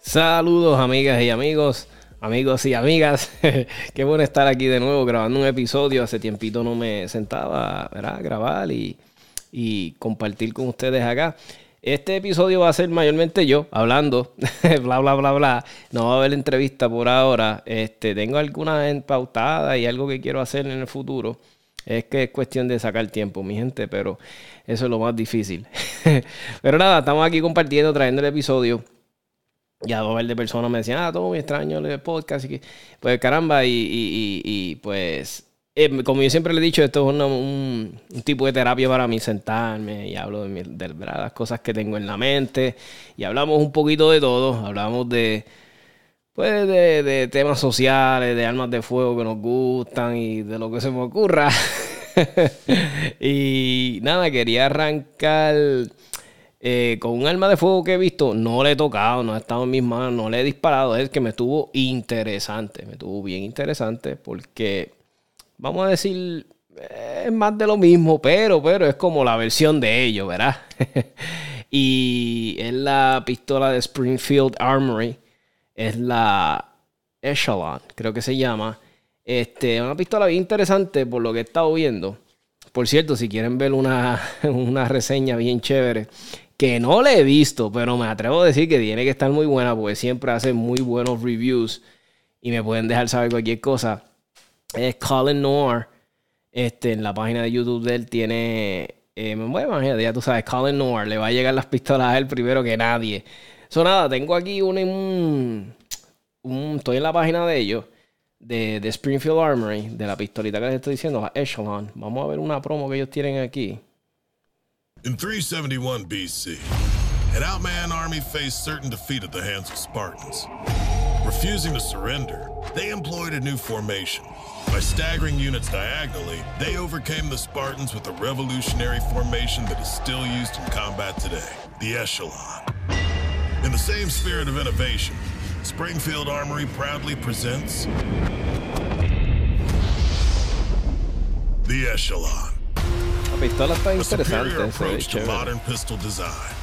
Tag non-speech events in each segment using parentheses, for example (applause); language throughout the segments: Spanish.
Saludos amigas y amigos, amigos y amigas. (laughs) Qué bueno estar aquí de nuevo grabando un episodio. Hace tiempito no me sentaba a grabar y, y compartir con ustedes acá. Este episodio va a ser mayormente yo hablando, (laughs) bla, bla, bla, bla. No va a haber entrevista por ahora. Este, tengo algunas empautadas y algo que quiero hacer en el futuro. Es que es cuestión de sacar tiempo, mi gente, pero eso es lo más difícil. (laughs) pero nada, estamos aquí compartiendo, trayendo el episodio. Ya dos de personas me decían, ah, todo muy extraño el podcast. Y que, pues caramba, y, pues, eh, como yo siempre le he dicho, esto es un, tipo de terapia para mí, sentarme y hablo de, las cosas que tengo en la mente. Y hablamos un poquito de todo. Hablamos de, pues, de temas sociales, de armas de fuego que nos gustan y de lo que se me ocurra. (laughs) y nada, quería arrancar eh, con un arma de fuego que he visto, no le he tocado, no ha estado en mis manos, no le he disparado. Es que me estuvo interesante, me estuvo bien interesante porque, vamos a decir, es más de lo mismo, pero, pero es como la versión de ellos, ¿verdad? (laughs) y es la pistola de Springfield Armory, es la Echelon, creo que se llama. Este, una pistola bien interesante por lo que he estado viendo. Por cierto, si quieren ver una, (laughs) una reseña bien chévere, que no le he visto, pero me atrevo a decir que tiene que estar muy buena porque siempre hace muy buenos reviews y me pueden dejar saber cualquier cosa. Es Colin Noir. Este, en la página de YouTube de él tiene. Eh, bueno, ya tú sabes, Colin Noir. Le va a llegar las pistolas a él primero que nadie. Eso nada, tengo aquí un, un, Estoy en la página de ellos. De, de, Springfield Armory. De la pistolita que les estoy diciendo, la Echelon. Vamos a ver una promo que ellos tienen aquí. In 371 BC, an outman army faced certain defeat at the hands of Spartans. Refusing to surrender, they employed a new formation. By staggering units diagonally, they overcame the Spartans with a revolutionary formation that is still used in combat today, the Echelon. In the same spirit of innovation, Springfield Armory proudly presents the Echelon. pistola está interesante. Se modern pistol design.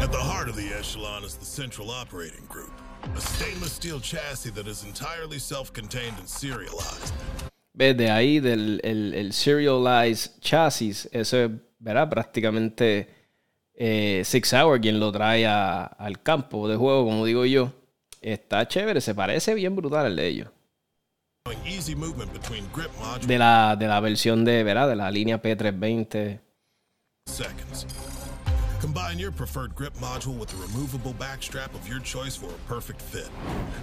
At the heart of the echelon is the central operating group, a stainless steel chassis that is entirely self-contained and serialized. Ves, de ahí del el, el serialized chassis, eso es, ¿verdad? Prácticamente eh, Six Hour quien lo trae a, al campo de juego, como digo yo. Está chévere, se parece bien brutal el de ellos. De la, de la versión de, ¿verdad? De la línea P320. Seconds. Combine your preferred grip module with the removable backstrap of your choice for a perfect fit.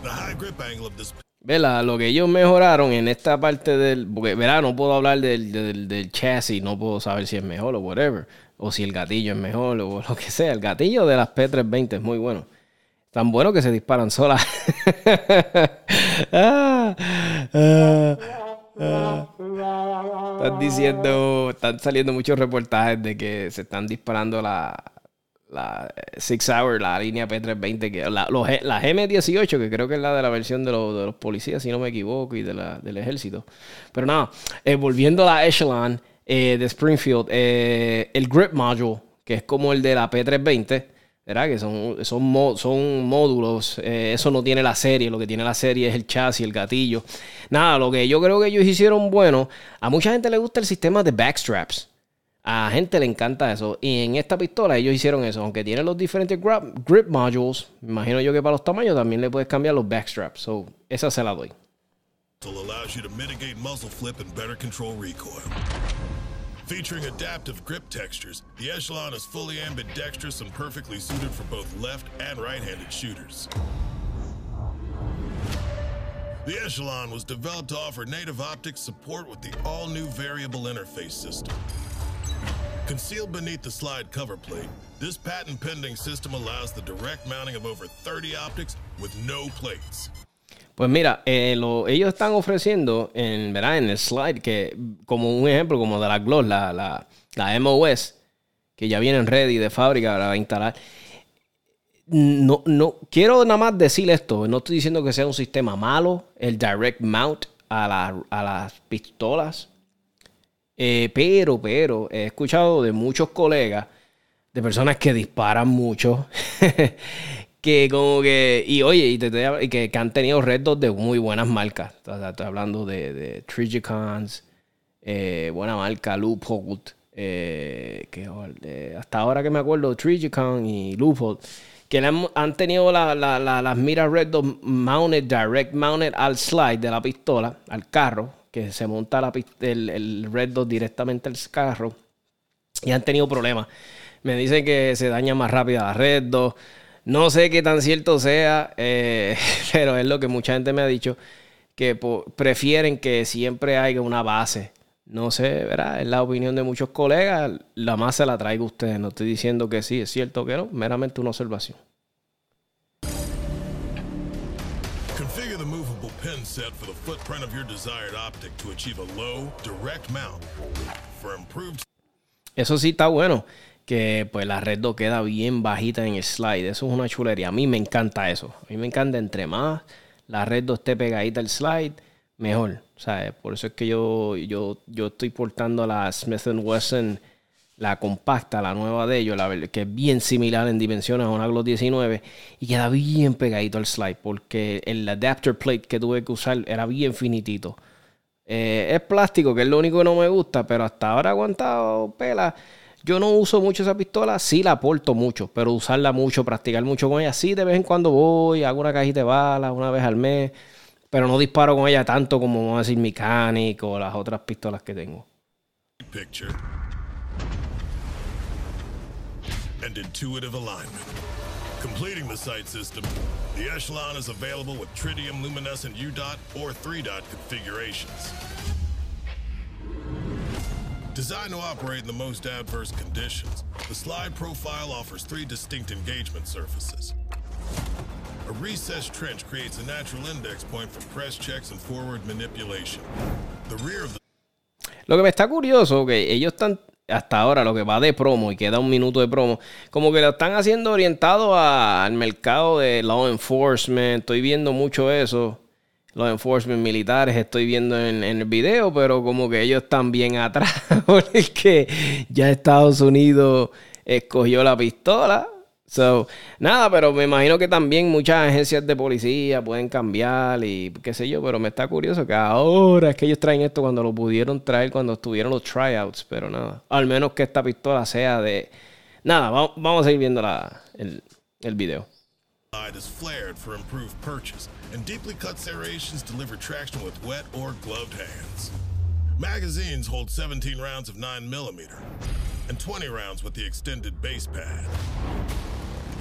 The high grip angle of this Vela, lo que ellos mejoraron en esta parte del. Porque, verá, no puedo hablar del, del, del, chasis, no puedo saber si es mejor o whatever. O si el gatillo es mejor o lo que sea. El gatillo de las P320 es muy bueno. Tan bueno que se disparan solas. (laughs) ah, ah, Están diciendo, están saliendo muchos reportajes de que se están disparando la, la Six Hour, la línea P320, que, la, la GM18, que creo que es la de la versión de, los policías, si no me equivoco, y de la, del ejército. Pero nada, eh, volviendo a la Echelon eh, de Springfield, eh, el Grip Module, que es como el de la P320 ¿verdad? Que son, son, son módulos, eh, eso no tiene la serie, lo que tiene la serie es el chasis, el gatillo. Nada, lo que yo creo que ellos hicieron bueno, a mucha gente le gusta el sistema de backstraps. A gente le encanta eso. Y en esta pistola ellos hicieron eso. Aunque tiene los diferentes grip, modules, me imagino yo que para los tamaños también le puedes cambiar los backstraps. Esa se la doy. Featuring adaptive grip textures, the Echelon is fully ambidextrous and perfectly suited for both left and right-handed shooters. The Echelon was developed to offer native optics support with the all-new variable interface system. Concealed beneath the slide cover plate, this patent-pending system allows the direct mounting of over 30 optics with no plates. Pues mira, eh, ellos están ofreciendo en, en el slide, que como un ejemplo como de la Gloss, la, la, la MOS, que ya vienen ready de fábrica para instalar. No, no, quiero nada más decir esto. No estoy diciendo que sea un sistema malo, el direct mount a, a las pistolas. Eh, pero, pero, he escuchado de muchos colegas, de personas que disparan mucho, (laughs) que como que, y oye, y, que, han tenido retos de muy buenas marcas. estoy hablando de, de Trigicons, eh, buena marca, Loophole, eh, que hasta ahora que me acuerdo, Trigicon y Loophole, que han, tenido las miras Red mounted, direct mounted al slide de la pistola, al carro, que se monta la, el, el Red Dot directamente al carro, y han tenido problemas. Me dicen que se daña más rápido la Red Dot. No sé qué tan cierto sea, eh, (laughs) pero es lo que mucha gente me ha dicho, que prefieren que siempre haya una base. No sé, ¿verdad? Es la opinión de muchos colegas, la más se la traigo a ustedes. No estoy diciendo que sí, es cierto que no, meramente una observación. Configure the movable pin set for the footprint of your desired optic to achieve a low, direct mount for improved... Eso sí está bueno que pues la red queda bien bajita en el slide. Eso es una chulería. A mí me encanta eso. A mí me encanta entre más la red 2 esté pegadita al slide, mejor. ¿sabes? Por eso es que yo, yo, yo estoy portando la Smith Wesson, la compacta, la nueva de ellos, la, que es bien similar en dimensiones a una Glock 19 y queda bien pegadito al slide porque el adapter plate que tuve que usar era bien finitito. Eh, es plástico, que es lo único que no me gusta, pero hasta ahora ha aguantado pela. Yo no uso mucho esa pistola, sí la aporto mucho, pero usarla mucho, practicar mucho con ella, sí de vez en cuando voy, hago una cajita de balas una vez al mes, pero no disparo con ella tanto como vamos a decir Mechanic o las otras pistolas que tengo. Picture. And intuitive alignment. Completing the sight system, the Echelon is available with tritium luminescent UDOT or 3-dot configurations. Designed to operate in the most adverse conditions, the slide profile offers three distinct engagement surfaces. A recessed trench creates a natural index point for press checks and forward manipulation. Lo que me está curioso, que ellos están hasta ahora lo que va de promo y queda un minuto de promo, como que lo están haciendo orientado al mercado de law enforcement. Estoy viendo mucho eso los enforcement militares estoy viendo en, el video, pero como que ellos están bien atrás, (laughs) porque ya Estados Unidos escogió la pistola. So, nada, pero me imagino que también muchas agencias de policía pueden cambiar y qué sé yo, pero me está curioso que ahora es que ellos traen esto cuando lo pudieron traer cuando estuvieron los tryouts, pero nada, al menos que esta pistola sea de... Nada, vamos, a seguir viendo el video. Is flared for improved purchase, and deeply cut serrations deliver traction with wet or gloved hands. Magazines hold 17 rounds of 9mm and 20 rounds with the extended base pad.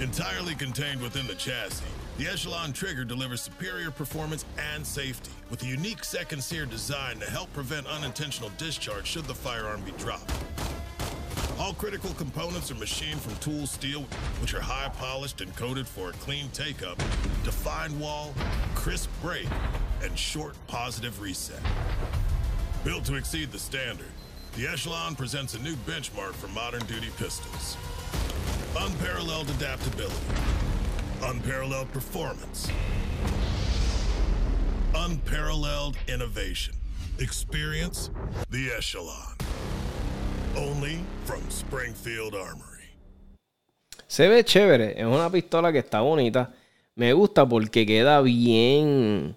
Entirely contained within the chassis, the Echelon trigger delivers superior performance and safety with a unique second sear design to help prevent unintentional discharge should the firearm be dropped. All critical components are machined from tool steel, which are high polished and coated for a clean take-up, defined wall, crisp break, and short positive reset. Built to exceed the standard, the Echelon presents a new benchmark for modern duty pistols. Unparalleled adaptability, unparalleled performance, unparalleled innovation. Experience the Echelon. Only from Springfield Armory. Se ve chévere, es una pistola que está bonita. Me gusta porque queda bien.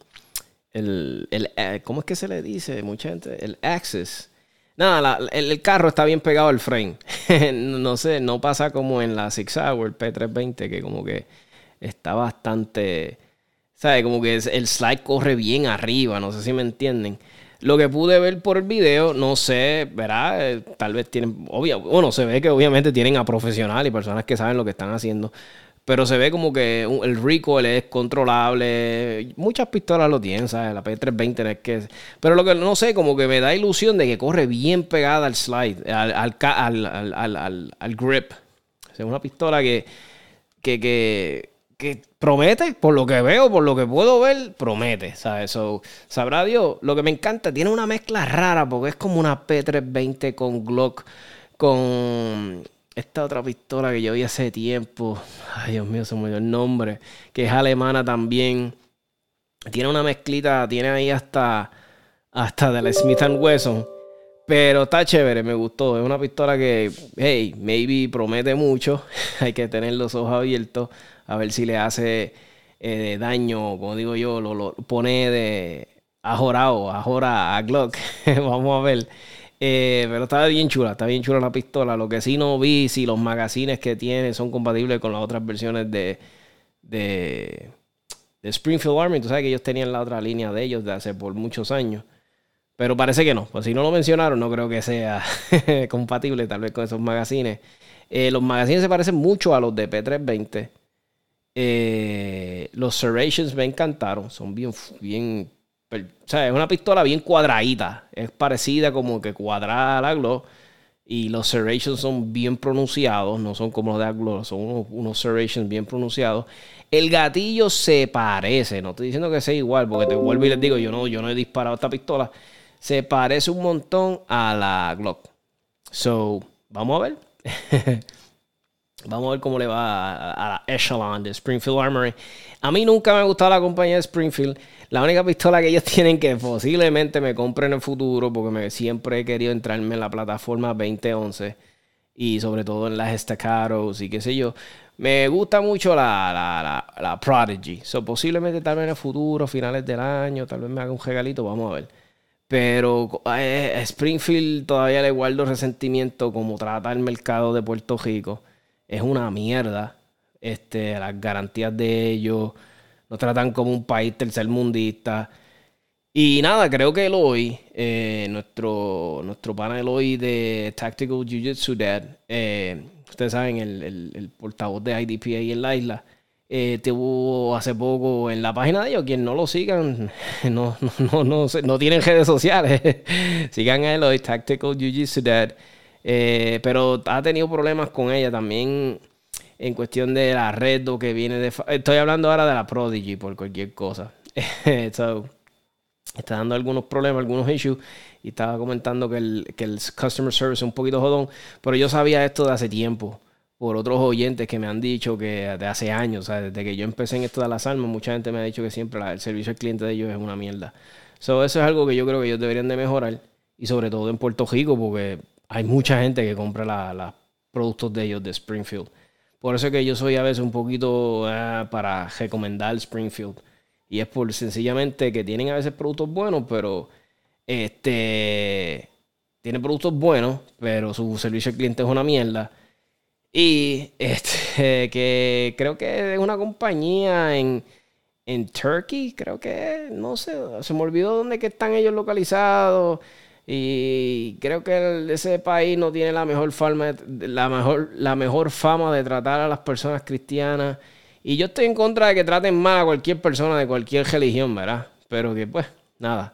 El, el, eh, ¿Cómo es que se le dice? Mucha gente. El access. Nada, el, carro está bien pegado al frame. (laughs) no sé, no pasa como en la Six Hour P320, que como que está bastante. ¿Sabes? Como que el slide corre bien arriba, no sé si me entienden. Lo que pude ver por el video, no sé, ¿verdad? Eh, tal vez tienen, obvio, bueno, se ve que obviamente tienen a profesionales y personas que saben lo que están haciendo. Pero se ve como que el recoil es controlable. Muchas pistolas lo tienen, ¿sabes? La P320 es que... Pero lo que no sé, como que me da ilusión de que corre bien pegada al slide, al, al, al grip. O sea, una pistola que, que, que promete, por lo que veo, por lo que puedo ver, promete, ¿sabes? Sabrá Dios, lo que me encanta, tiene una mezcla rara porque es como una P320 con Glock, con, esta otra pistola que yo vi hace tiempo. Ay, Dios mío, se me olvidó el nombre. Que es alemana también. Tiene una mezclita, tiene ahí hasta, hasta de la Smith Wesson. Pero está chévere, me gustó. Es una pistola que, hey, maybe promete mucho. (laughs) Hay que tener los ojos abiertos a ver si le hace eh, daño, como digo yo, lo, pone de ajorado, ajora a Glock. (laughs) Vamos a ver. Eh, pero está bien chula, está bien chula la pistola. Lo que sí no vi si los magazines que tiene son compatibles con las otras versiones de, de, de Springfield Army. Tú sabes que ellos tenían la otra línea de ellos de hace por muchos años. Pero parece que no. Pues si no lo mencionaron, no creo que sea (laughs) compatible tal vez con esos magazines. Eh, los magazines se parecen mucho a los de P320. Eh, los Serrations me encantaron. Son bien, bien. O sea, es una pistola bien cuadradita. Es parecida como que cuadrada a la Glow. Y los serrations son bien pronunciados, no son como los de Aglo, son unos, unos serrations bien pronunciados. El gatillo se parece, no estoy diciendo que sea igual, porque te vuelvo y les digo, yo no, yo no he disparado esta pistola, se parece un montón a la Glock. So, vamos a ver. (laughs) vamos a ver cómo le va a, la Echelon de Springfield Armory. A mí nunca me ha gustado la compañía de Springfield. La única pistola que ellos (laughs) tienen que posiblemente me compre en el futuro, porque me, siempre he querido entrarme en la plataforma 2011 y sobre todo en las Staccatos y qué sé yo. Me gusta mucho la, la, la, Prodigy. So, posiblemente tal vez en el futuro, finales del año, tal vez me haga un regalito, vamos a ver. Pero eh, Springfield todavía le guardo resentimiento como trata el mercado de Puerto Rico. Es una mierda. Este, las garantías de ellos nos tratan como un país tercermundista. Y nada, creo que Eloy, eh, nuestro, nuestro pana Eloy de Tactical Jiu-Jitsu Dad, eh, ustedes saben, el, el portavoz de IDPA en la isla, eh, tuvo hace poco en la página de ellos. Quien no lo sigan, (laughs) no, no, no, no, tienen redes sociales. (laughs) Sigan a él, Tactical Jiu-Jitsu Dad. Eh, pero ha tenido problemas con ella también en cuestión de la red o que viene de... Estoy hablando ahora de la Prodigy por cualquier cosa. (laughs) está dando algunos problemas, algunos issues. Y estaba comentando que el, que el customer service es un poquito jodón. Pero yo sabía esto de hace tiempo por otros oyentes que me han dicho que de hace años, desde que yo empecé en esto de las armas, mucha gente me ha dicho que siempre el servicio al cliente de ellos es una mierda. So, eso es algo que yo creo que ellos deberían de mejorar y sobre todo en Puerto Rico porque hay mucha gente que compra los productos de ellos de Springfield. Por eso es que yo soy a veces un poquito ah, para recomendar Springfield. Y es por sencillamente que tienen a veces productos buenos, pero este tiene productos buenos, pero su servicio al cliente es una mierda. Y este, (laughs) que creo que es una compañía en, en Turkey, creo que, no sé, se me olvidó dónde que están ellos localizados. Y creo que ese país no tiene la mejor, fama, la, mejor, la mejor fama de tratar a las personas cristianas. Y yo estoy en contra de que traten mal a cualquier persona de cualquier religión, ¿verdad? Pero que pues, nada,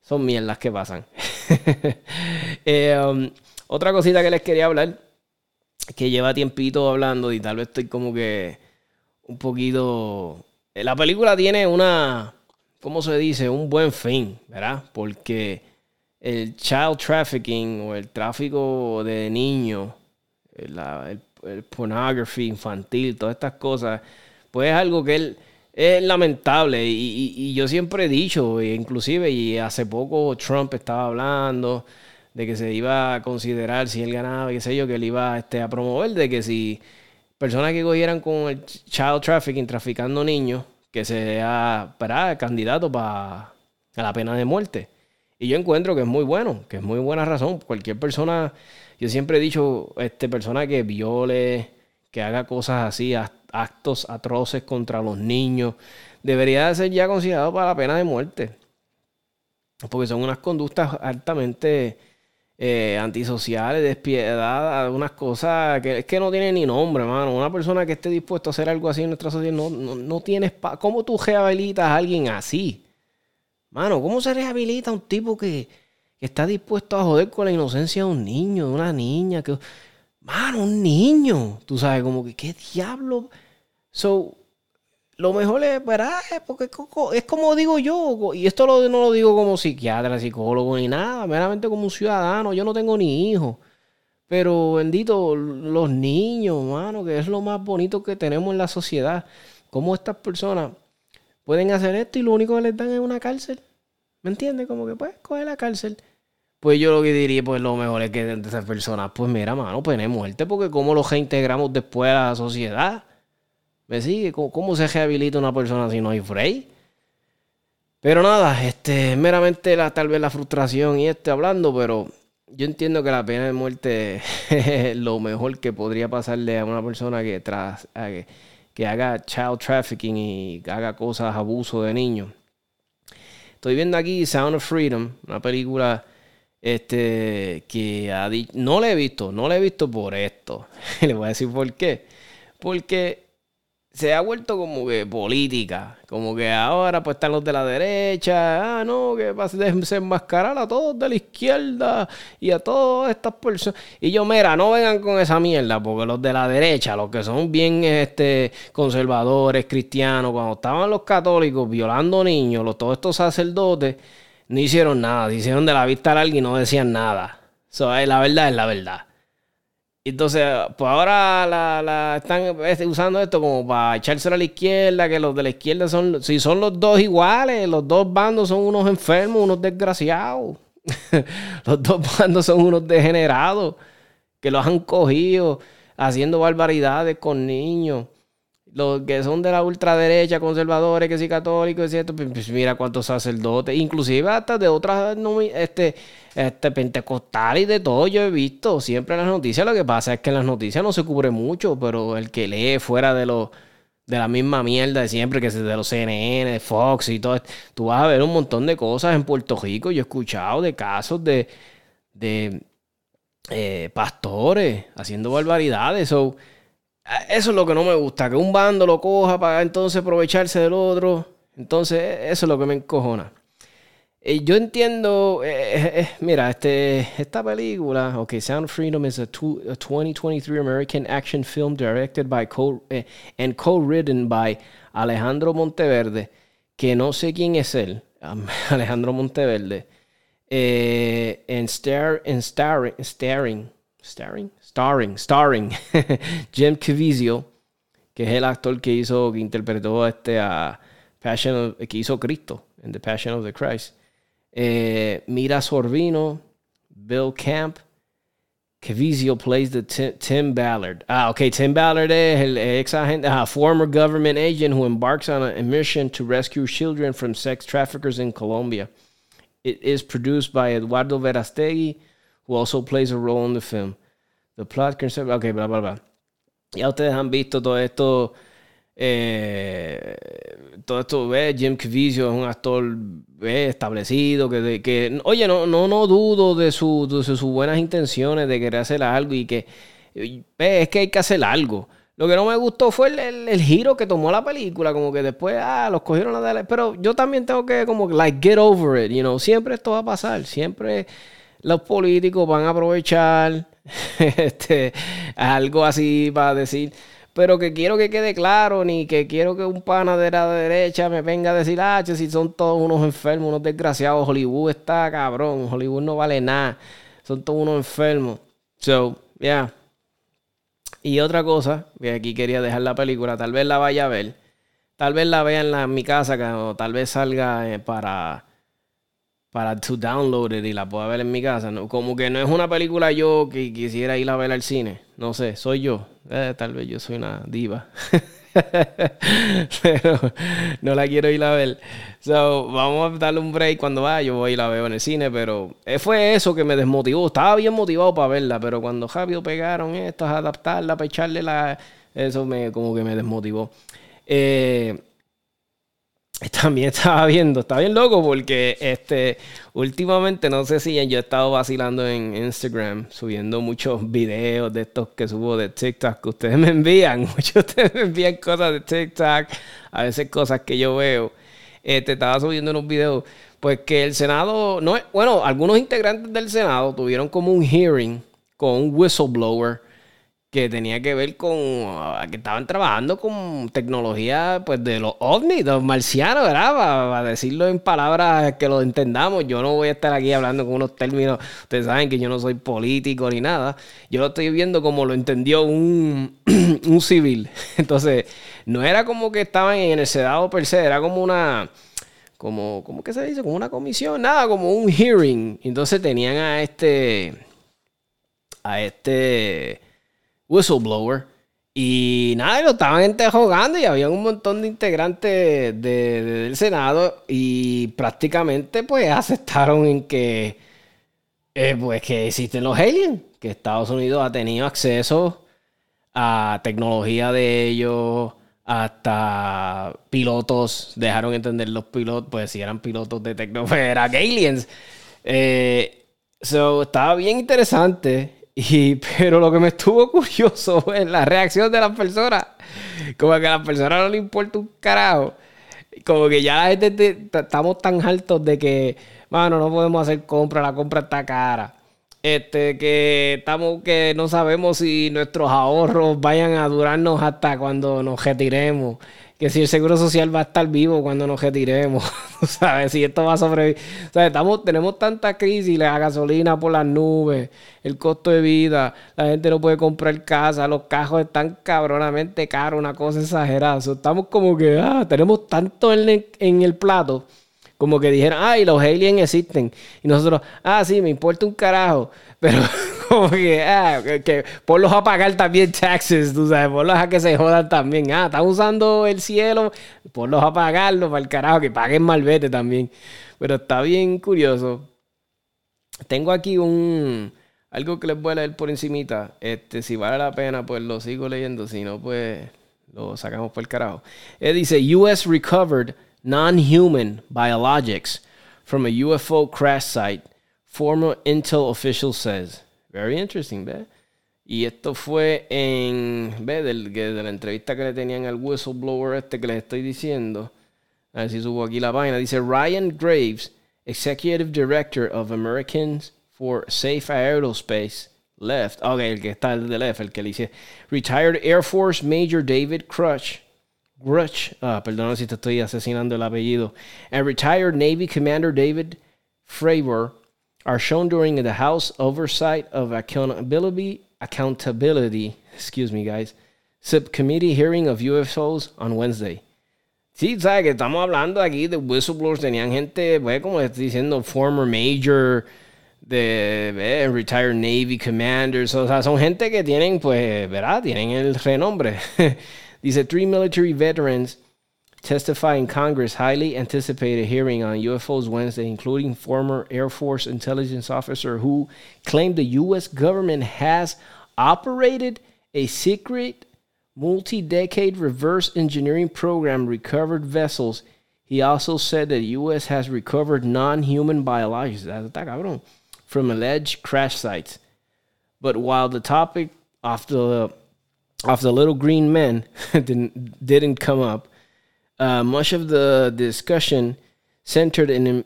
son mierdas que pasan. (laughs) Eh, um, otra cosita que les quería hablar que lleva tiempito hablando y tal vez estoy como que un poquito... La película tiene una, ¿cómo se dice? Un buen fin, ¿verdad? Porque el child trafficking o el tráfico de niños, el, el, pornography infantil, todas estas cosas, pues es algo que él es lamentable y, y, yo siempre he dicho, inclusive y hace poco Trump estaba hablando de que se iba a considerar si él ganaba, qué sé yo, que él iba este, a promover, de que si personas que cogieran con el child trafficking, traficando niños, que sea para candidato para a la pena de muerte. Y yo encuentro que es muy bueno, que es muy buena razón. Cualquier persona, yo siempre he dicho, este, persona que viole, que haga cosas así, actos atroces contra los niños, debería ser ya considerado para la pena de muerte. Porque son unas conductas altamente eh, antisociales, despiedadas, unas cosas que es que no tienen ni nombre, mano. Una persona que esté dispuesto a hacer algo así en nuestra sociedad no, no, no tienes... ¿Cómo tú rehabilitas a alguien así? Mano, ¿cómo se rehabilita un tipo que, que, está dispuesto a joder con la inocencia de un niño, de una niña? Que, mano, un niño. Tú sabes, como que, ¿qué diablo? So, lo mejor es, ¿verdad? Porque es como digo yo, y esto no lo digo como psiquiatra, psicólogo ni nada, meramente como un ciudadano. Yo no tengo ni hijos. Pero bendito, los niños, mano, que es lo más bonito que tenemos en la sociedad. Cómo estas personas pueden hacer esto y lo único que les dan es una cárcel. ¿Me entiendes? Como que pues coge la cárcel. Pues yo lo que diría, pues lo mejor es que de esas personas, pues mira, mano, pues es muerte, porque cómo los reintegramos después a la sociedad. ¿Me sigue? ¿Cómo, se rehabilita una persona si no hay frey? Pero nada, este, meramente la, tal vez la frustración y este hablando, pero yo entiendo que la pena de muerte (laughs) es lo mejor que podría pasarle a una persona que, tras, que, haga child trafficking y haga cosas, abuso de niños. Estoy viendo aquí Sound of Freedom, una película este, que no la he visto, no la he visto por esto. (laughs) Le voy a decir por qué. Porque se ha vuelto como que política. Como que ahora pues están los de la derecha. Ah, no, que va a desenmascarar a todos de la izquierda y a todas estas personas. Y yo, mira, no vengan con esa mierda, porque los de la derecha, los que son bien este, conservadores, cristianos, cuando estaban los católicos violando niños, los, todos estos sacerdotes, no hicieron nada. Se hicieron de la vista larga y no decían nada. So, eh, la verdad es la verdad. Entonces, pues ahora la, están este, usando esto como para echárselo a la izquierda, que los de la izquierda son, si son los dos iguales, los dos bandos son unos enfermos, unos desgraciados. (laughs) los dos bandos son unos degenerados que los han cogido haciendo barbaridades con niños. Los que son de la ultraderecha, conservadores, que sí católicos, y pues, pues mira cuántos sacerdotes, inclusive hasta de otras este, este, pentecostal y de todo yo he visto siempre en las noticias. Lo que pasa es que en las noticias no se cubre mucho, pero el que lee fuera de los de la misma mierda de siempre, que es de los CNN, de Fox y todo, tú vas a ver un montón de cosas en Puerto Rico. Yo he escuchado de casos de, de eh, pastores haciendo barbaridades. Eso es lo que no me gusta, que un bando lo coja para entonces aprovecharse del otro. Entonces, eso es lo que me encojona. Eh, yo entiendo, eh, eh, mira, este, esta película, ok, Sound of Freedom is a, 2023 American action film directed by co, and co-written by Alejandro Monteverde, que no sé quién es él, (laughs) Alejandro Monteverde, and, star, and starring, starring, starring, starring, starring (laughs) Jim Caviezel, que es el actor que hizo, que interpretó este a Passion que hizo Cristo en The Passion of the Christ. Eh, Mira Sorvino, Bill Camp. Caviezel plays the Tim, Ballard. Ah, okay. Tim Ballard es el ex agente, ah, former government agent who embarks on a mission to rescue children from sex traffickers in Colombia. It is produced by Eduardo Verastegui, who also plays a role in the film. The plot concept. Okay, bla, bla, bla. Ya ustedes han visto todo esto eh, todo esto, ve, Jim Caviezel es un actor establecido, que, que, oye, no, no, no dudo de, su, de sus buenas intenciones de querer hacer algo y que es que hay que hacer algo. Lo que no me gustó fue el, el, giro que tomó la película, como que después, ah, los cogieron a darle. Pero yo también tengo que, como, like, get over it, you know. Siempre esto va a pasar, siempre los políticos van a aprovechar (laughs) este, algo así para decir pero que quiero que quede claro, ni que quiero que un pana de la derecha me venga a decir, ah, si son todos unos enfermos, unos desgraciados, Hollywood está cabrón, Hollywood no vale nada, son todos unos enfermos. So, yeah. Y otra cosa, que aquí quería dejar la película, tal vez la vaya a ver, tal vez la vea en, mi casa, o tal vez salga eh, para para to download it y la pueda ver en mi casa. ¿no? Como que no es una película yo que quisiera ir a ver al cine. No sé, soy yo. Eh, tal vez yo soy una diva. (laughs) Pero no la quiero ir a ver. So, vamos a darle un break cuando vaya. Yo voy y la veo en el cine. Pero eh, fue eso que me desmotivó. Estaba bien motivado para verla. Pero cuando rápido pegaron esto, adaptarla, para echarle la. Eso me como que me desmotivó. Eh, también (laughs) estaba viendo, está bien loco porque este últimamente no sé si yo he estado vacilando en Instagram, subiendo muchos videos de estos que subo de TikTok que ustedes me envían. (laughs) Muchos de ustedes me envían cosas de TikTok, a veces cosas que yo veo. Este estaba subiendo unos videos, pues que el Senado, no, bueno, algunos integrantes del Senado tuvieron como un hearing con un whistleblower que tenía que ver con que estaban trabajando con tecnología pues de los ovnis, de los marcianos, ¿verdad? Para, decirlo en palabras que lo entendamos. Yo no voy a estar aquí hablando con unos términos, ustedes saben que yo no soy político ni nada. Yo lo estoy viendo como lo entendió un, (clears throat) un civil. (laughs) Entonces, no era como que estaban en el sedado per se, era como una como, ¿cómo que se dice? Como una comisión, nada, como un hearing. Entonces tenían a este, a este whistleblower. Y nada, lo estaban interrogando y había un montón de integrantes del Senado y prácticamente pues aceptaron en que, eh, pues, que existen los aliens, que Estados Unidos ha tenido acceso a tecnología de ellos, hasta pilotos, dejaron entender los pilotos, pues si eran pilotos de tecnología, (laughs) pues, eran aliens. Eh, so, estaba bien interesante. Y, pero lo que me estuvo (laughs) curioso fue la reacción de las personas. Como que a las personas no le importa un carajo. Como que ya la gente estamos tan altos de que, mano, no podemos hacer compra, la compra está cara. Este, que estamos, que no sabemos si nuestros ahorros vayan a durarnos hasta cuando nos retiremos que si el seguro social va a estar vivo cuando nos retiremos, (laughs) ¿sabes? Si esto va a sobrevivir. O sea, estamos, tenemos tanta crisis, la gasolina por las nubes, el costo de vida, la gente no puede comprar casa, los cajos están cabronamente caros, una cosa exagerada. estamos como que, ah, tenemos tanto en el plato como que dijeron, ay, los aliens existen. Y nosotros, ah, sí, me importa un carajo. (laughs) Pero como que, ah, que, ponlos a pagar también taxes, tú sabes, ponlos a que se jodan también. Ah, están usando el cielo, ponlos a pagarlo para el carajo, que paguen malvete también. Pero está bien curioso. Tengo aquí un algo que les voy a leer por encimita. Este, si vale la pena, pues lo sigo leyendo. Si no, pues lo sacamos por el carajo. Él dice, US recovered non-human biologics from a UFO crash site, former Intel official says. Very interesting, ¿ve? Y esto fue en, ¿ve? Del, de la entrevista que le tenían al whistleblower este que les estoy diciendo. A ver si subo aquí la página. Dice Ryan Graves, Executive Director of Americans for Safe Aerospace, left. Ok, el que está el de left, el que le dice. Retired Air Force Major David Crutch Gruch, uh, perdón si te estoy asesinando el apellido, and retired Navy Commander David Fravor are shown during the House Oversight of Accountability, Accountability, excuse me, guys, subcommittee hearing of UFOs on Wednesday. Sí, sabes que estamos hablando aquí de whistleblowers, tenían gente, pues, como estoy diciendo, former major, de eh, retired Navy commanders, o sea, son gente que tienen, pues, ¿verdad? Tienen el renombre. (laughs) These are three military veterans testify in Congress highly anticipated hearing on UFOs Wednesday, including former Air Force intelligence officer who claimed the U.S. government has operated a secret multi-decade reverse engineering program recovered vessels. He also said that the U.S. has recovered non-human biologics from alleged crash sites. But while the topic of the of the little green men (laughs) didn't didn't come up. Uh, much of the discussion centered in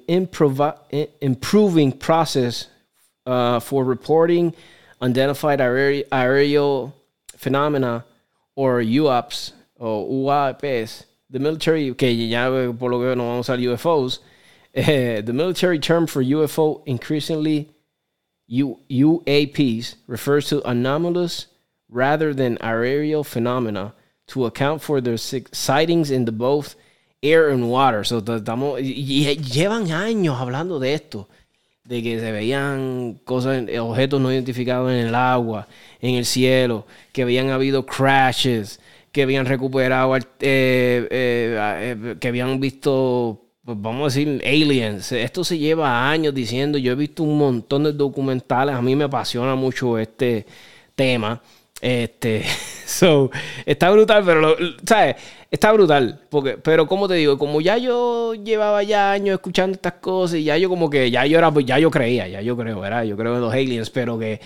improving process uh, for reporting identified aerial phenomena or UAPs or UAPs. The military, okay, ya por lo que no vamos a UFOs. Uh, (laughs) the military term for UFO increasingly U, UAPs refers to anomalous rather than aerial phenomena to account for the sightings in the both air and water. So, estamos, llevan años hablando de esto, de que se veían cosas, objetos no identificados en el agua, en el cielo, que habían habido crashes, que habían recuperado, eh, eh, que habían visto, pues vamos a decir, aliens. Esto se lleva años diciendo, yo he visto un montón de documentales, a mí me apasiona mucho este tema. Este, (laughs) so, está brutal, pero, ¿sabes? Está brutal, porque, pero como te digo, como ya yo llevaba ya años escuchando estas cosas y ya yo como que, ya yo era, ya yo creía, ya yo creo, ¿verdad? Yo creo en los aliens, pero que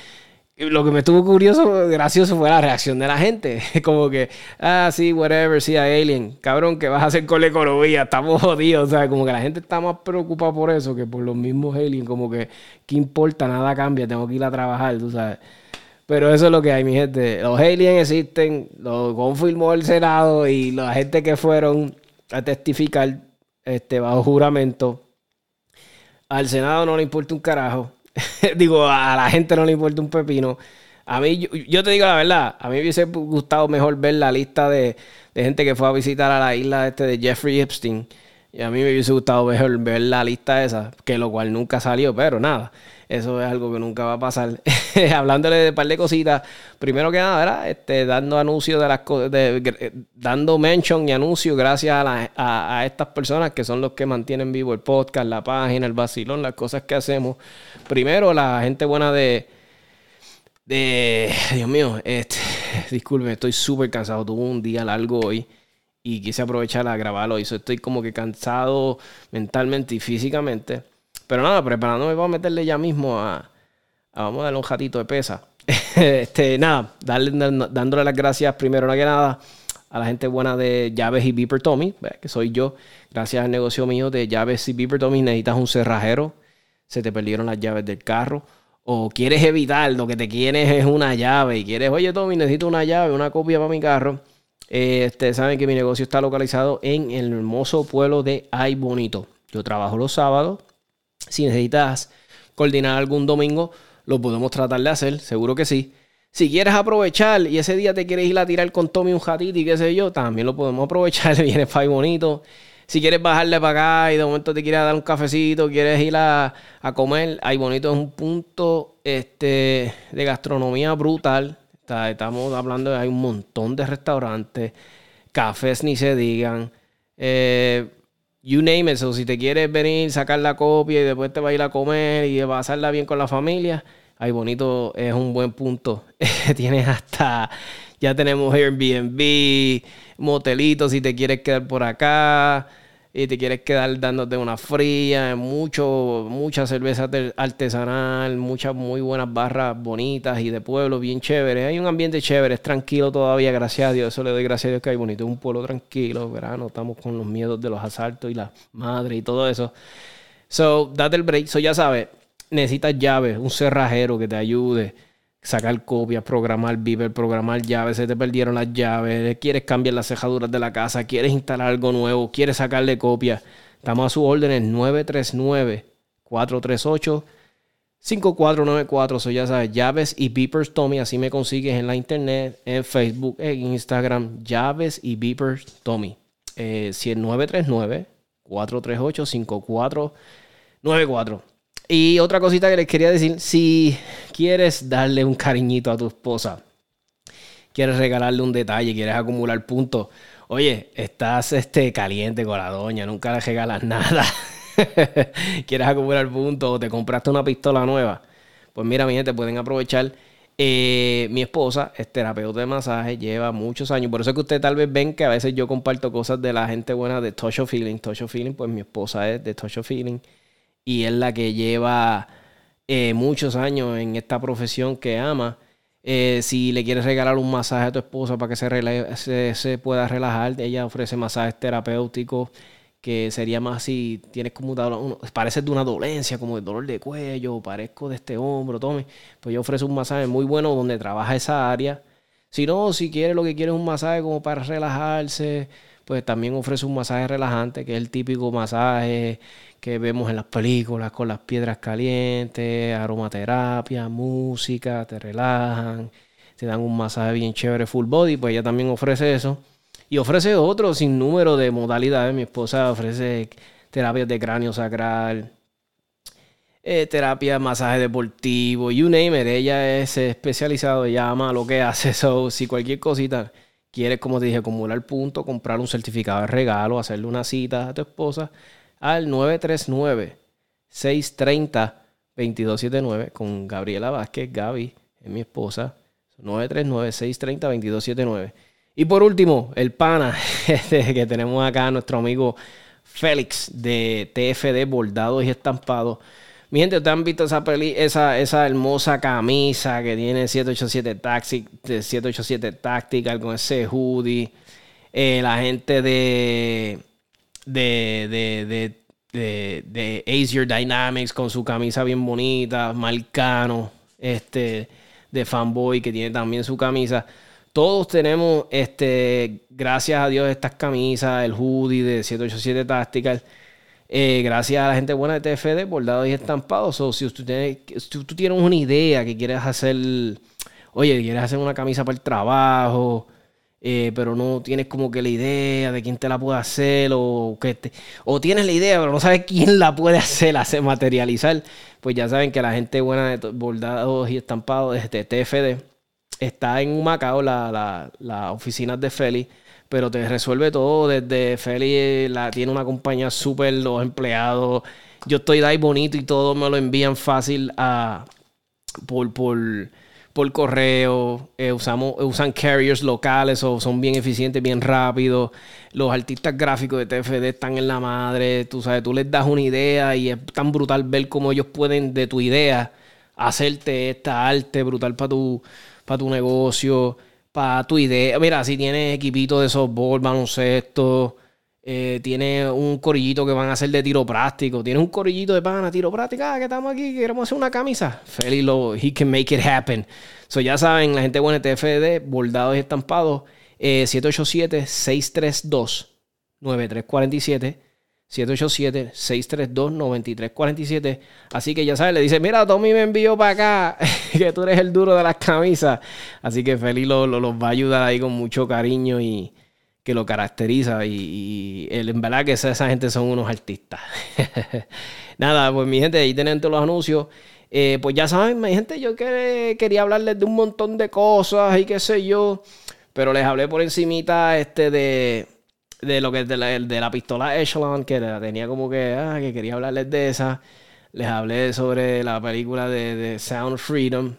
lo que me estuvo curioso, gracioso fue la reacción de la gente. (laughs) Como que, ah, sí, whatever, sí, hay alien. Cabrón, ¿qué vas a hacer con la economía? Estamos jodidos. O como que la gente está más preocupada por eso que por los mismos aliens. Como que, ¿qué importa? Nada cambia, tengo que ir a trabajar, tú sabes. Pero eso es lo que hay, mi gente. Los aliens existen, lo confirmó el Senado y la gente que fueron a testificar este, bajo juramento. Al Senado no le importa un carajo. (laughs) Digo, a la gente no le importa un pepino. A mí, yo, te digo la verdad, a mí me hubiese gustado mejor ver la lista de, de gente que fue a visitar a la isla este de Jeffrey Epstein y a mí me hubiese gustado ver, ver la lista esa, que lo cual nunca salió, pero nada, eso es algo que nunca va a pasar. (laughs) Hablándole de un par de cositas, primero que nada, ¿verdad? Este, dando anuncios de las cosas, dando mention y anuncios gracias a, estas personas que son los que mantienen vivo el podcast, la página, el vacilón, las cosas que hacemos. Primero, la gente buena de. de Dios mío, este, (laughs) estoy súper cansado, tuve un día largo hoy y quise aprovechar a grabarlo. Y estoy como que cansado mentalmente y físicamente. Pero nada, preparándome para meterle ya mismo a, vamos a darle un ratito de pesa. (laughs) este, nada, darle, dándole las gracias primero que nada a la gente buena de Llaves y Beeper Tommy, que soy yo. Gracias al negocio mío de Llaves y Beeper Tommy necesitas un cerrajero. Se te perdieron las llaves del carro. O quieres evitar, lo que te quieres es una llave. Y quieres, oye Tommy, necesito una llave, una copia para mi carro este, saben que mi negocio está localizado en el hermoso pueblo de Ay Bonito. Yo trabajo los sábados. Si necesitas coordinar algún domingo, lo podemos tratar de hacer, seguro que sí. Si quieres aprovechar y ese día te quieres ir a tirar con Tommy un jatito y qué sé yo, también lo podemos aprovechar. (laughs) Viene Ay Bonito. Si quieres bajarle para acá y de momento te quieres dar un cafecito, quieres ir a, comer, Ay Bonito es un punto este, de gastronomía brutal estamos hablando de hay un montón de restaurantes, cafés ni se digan. Eh, you name it. si te quieres venir, sacar la copia y después te vas a ir a comer y pasarla bien con la familia, ahí bonito es un buen punto. (laughs) Tienes hasta, ya tenemos Airbnb, motelitos si te quieres quedar por acá y te quieres quedar dándote una fría, mucho, mucha cerveza artesanal, muchas muy buenas barras bonitas y de pueblo bien chévere. Hay un ambiente chévere, es tranquilo todavía, gracias a Dios. Eso le doy gracias a Dios que hay bonito. Es un pueblo tranquilo, verano, estamos con los miedos de los asaltos y la madre y todo eso. So, date el break. So, ya sabes, necesitas llaves, un cerrajero que te ayude sacar copias, programar Viver, programar llaves, se te perdieron las llaves, quieres cambiar las cejaduras de la casa, quieres instalar algo nuevo, quieres sacarle copias. Estamos a su orden 939 438 5494, so ya sabes, llaves y beepers Tommy, así me consigues en la internet, en Facebook, en Instagram, llaves y beepers Tommy. Eh, si es 939 438 5494. Y otra cosita que les quería decir, si quieres darle un cariñito a tu esposa, quieres regalarle un detalle, quieres acumular puntos, oye, estás este, caliente con la doña, nunca le regalas nada, (laughs) quieres acumular puntos o te compraste una pistola nueva, pues mira, mi gente, pueden aprovechar. Eh, mi esposa es terapeuta de masaje, lleva muchos años. Por eso es que ustedes tal vez ven que a veces yo comparto cosas de la gente buena de Touch of Feeling. Touch of Feeling, pues mi esposa es de Touch of Feeling y es la que lleva eh, muchos años en esta profesión que ama. Eh, si le quieres regalar un masaje a tu esposa para que se, se, pueda relajar, ella ofrece masajes terapéuticos que sería más si tienes como un, pareces de una dolencia, como el dolor de cuello, parezco de este hombro, tome, pues yo ofrece un masaje muy bueno donde trabaja esa área. Si no, si quieres lo que quieres es un masaje como para relajarse, pues también ofrece un masaje relajante, que es el típico masaje que vemos en las películas con las piedras calientes, aromaterapia, música, te relajan, te dan un masaje bien chévere full body, pues ella también ofrece eso. Y ofrece otro sin número de modalidades. Mi esposa ofrece terapias de cráneo sacral, eh, terapia, masaje deportivo, you name it. Ella es especializada, ella ama lo que hace. (laughs) So, si cualquier cosita quieres, como te dije, acumular puntos, comprar un certificado de regalo, hacerle una cita a tu esposa, al 939-630-2279 con Gabriela Vázquez, Gaby, es mi esposa. 939-630-2279. Y por último, el pana (laughs) este que tenemos acá, nuestro amigo Félix de TFD Bordados y Estampados. Mi gente, ¿ustedes han visto esa, esa, esa hermosa camisa que tiene 787 Taxi, 787 Tactical con ese hoodie? Eh, la gente de de, de, de, de, Dynamics con su camisa bien bonita, Marcano, este, de Fanboy, que tiene también su camisa. Todos tenemos, este, gracias a Dios, estas camisas, el hoodie de 787 Tactical. Eh, gracias a la gente buena de TFD, bordados y estampados. O si, usted si tú tienes una idea que quieres hacer, oye, quieres hacer una camisa para el trabajo, eh, pero no tienes como que la idea de quién te la puede hacer, o, que o tienes la idea, pero no sabes (laughs) quién la puede hacer, hacer materializar, pues ya saben que la gente buena de bordados y estampados de TFD está en Macao, la, la, oficina de Feli, pero te resuelve todo desde Feli, la, tiene una compañía súper, los empleados, yo estoy ahí bonito y todo me lo envían fácil a, por, por por correo, eh, usamos, usan carriers locales o son bien eficientes, bien rápidos. Los artistas gráficos de TFD están en la madre, tú sabes, tú les das una idea y es tan brutal ver cómo ellos pueden de tu idea hacerte esta arte brutal para tu, para tu negocio, para tu idea. Mira, si tienes equipito de softball, baloncesto, eh, tiene un corillito que van a hacer de tiro práctico. Tiene un corillito de pana, tiro práctico. Ah, que estamos aquí, queremos hacer una camisa. Feliz lo, he can make it happen. So ya saben, la gente buena TFD, bordados y estampados. 787-632-9347. 787-632-9347. Así que ya saben, le dice, mira, Tommy me envió para acá, (laughs) que tú eres el duro de las camisas. Así que Feliz los va a ayudar ahí con mucho cariño y, que lo caracteriza y, en verdad que esa, gente son unos artistas. (laughs) Nada, pues mi gente, ahí tienen los anuncios. Eh, pues ya saben, mi gente, yo quería hablarles de un montón de cosas y qué sé yo, pero les hablé por encimita este de, de lo que de la, de la pistola Echelon, que tenía como que, ah, que quería hablarles de esa. Les hablé sobre la película de, de Sound Freedom.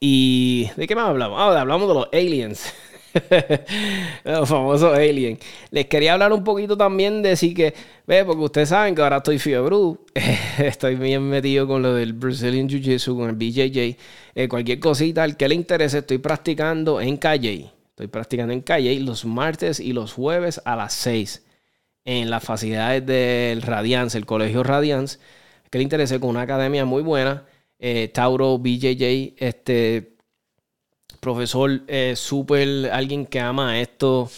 ¿Y de qué más hablamos? Ah, hablamos de los aliens. (laughs) (laughs) Los famosos Alien. Les quería hablar un poquito también de decir que, ve, porque ustedes saben que ahora estoy fiebre. (laughs) estoy bien metido con lo del Brazilian Jiu Jitsu, con el BJJ. Eh, cualquier cosita al que le interese, estoy practicando en Calle. Estoy practicando en Calle los martes y los jueves a las 6 en las facilidades del Radiance, el Colegio Radiance. Que le interese con una academia muy buena. Eh, Tauro BJJ, este profesor eh, súper, alguien que ama esto,